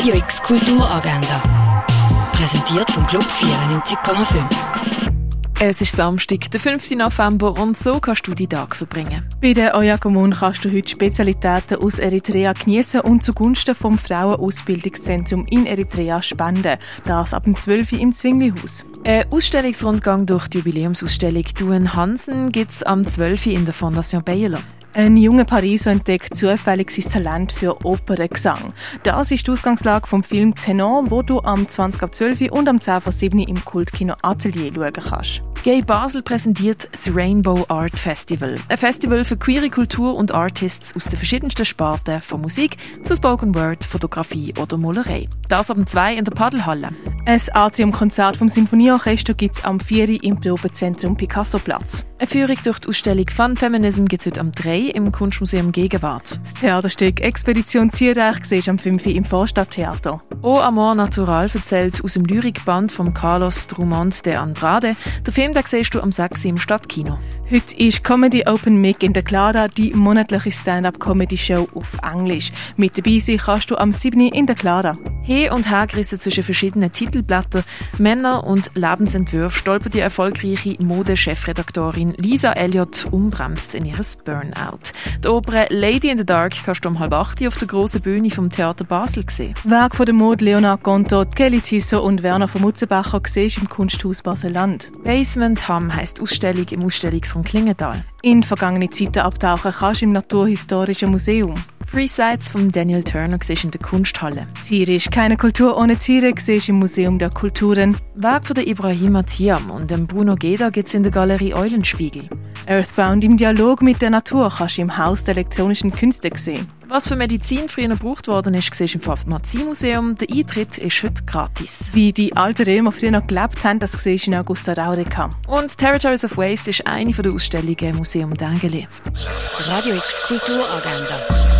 Radio X Kulturagenda. Präsentiert vom Club 94,5. Es ist Samstag, der 5. November und so kannst du die Tag verbringen. Bei der Oyakomon kannst du heute Spezialitäten aus Eritrea genießen und zugunsten vom Frauenausbildungszentrum in Eritrea spenden. Das ab dem 12. Uhr im Zwinglihaus. Ein Ausstellungsrundgang durch die Jubiläumsausstellung Duen Hansen gibt es am 12. Uhr in der Fondation Bayerler. Ein junger Pariser entdeckt zufällig sein Talent für Operngesang. Das ist die Ausgangslage vom Film Tenor, wo du am 20 ab 12 und am 10 vor 7 im Kultkino Atelier schauen kannst. Gay Basel präsentiert das Rainbow Art Festival. Ein Festival für queere Kultur und Artists aus den verschiedensten Sparten, von Musik zu Spoken Word, Fotografie oder Malerei. Das am 2 in der Paddelhalle. Ein Atriumkonzert vom Sinfonieorchester gibt es am 4 im Probezentrum Picasso-Platz. Eine Führung durch die Ausstellung Fun Feminism gibt es heute am 3 im Kunstmuseum Gegenwart. Das Theaterstück Expedition Tierreich siehst am 5 im Vorstadttheater. O Amor Natural erzählt aus dem Lyrikband von Carlos Drummond de Andrade. Der Film den siehst du am 6 im Stadtkino. Heute ist Comedy Open Mic in der Clara, die monatliche Stand-up-Comedy-Show auf Englisch. Mit dabei sein kannst du am 7. in der Clara. He- und Hergerissen zwischen verschiedenen Titelblättern, Männer und Lebensentwürfe stolpert die erfolgreiche Mode-Chefredaktorin Lisa Elliott umbremst in ihres Burnout. Die Oper Lady in the Dark kannst du um halb acht auf der grossen Bühne vom Theater Basel sehen. Werk von der Mode Leonard Gonto, Kelly Tissot und Werner von Mutzenbecher siehst im Kunsthaus Basel-Land. Basement Ham heisst Ausstellung im Ausstellungsraum Klingenthal. In vergangene Zeiten abtauchen kannst du im Naturhistorischen Museum. Free Sites von Daniel Turner in der Kunsthalle. Tiere ist keine Kultur ohne Tiere, siehst im Museum der Kulturen. Werk von der Ibrahima Thiam und dem Bruno Geda gibt's in der Galerie Eulenspiegel. Earthbound im Dialog mit der Natur kannst du im Haus der elektronischen Künste sehen. Was für Medizin früher gebraucht worden ist, siehst im Pharmaziemuseum. Der Eintritt ist heute gratis. Wie die alten Römer früher noch gelebt haben, das siehst du in Augusta Raurica. Und Territories of Waste ist eine der Ausstellungen im Museum Dengeli. Radio X Kulturagenda.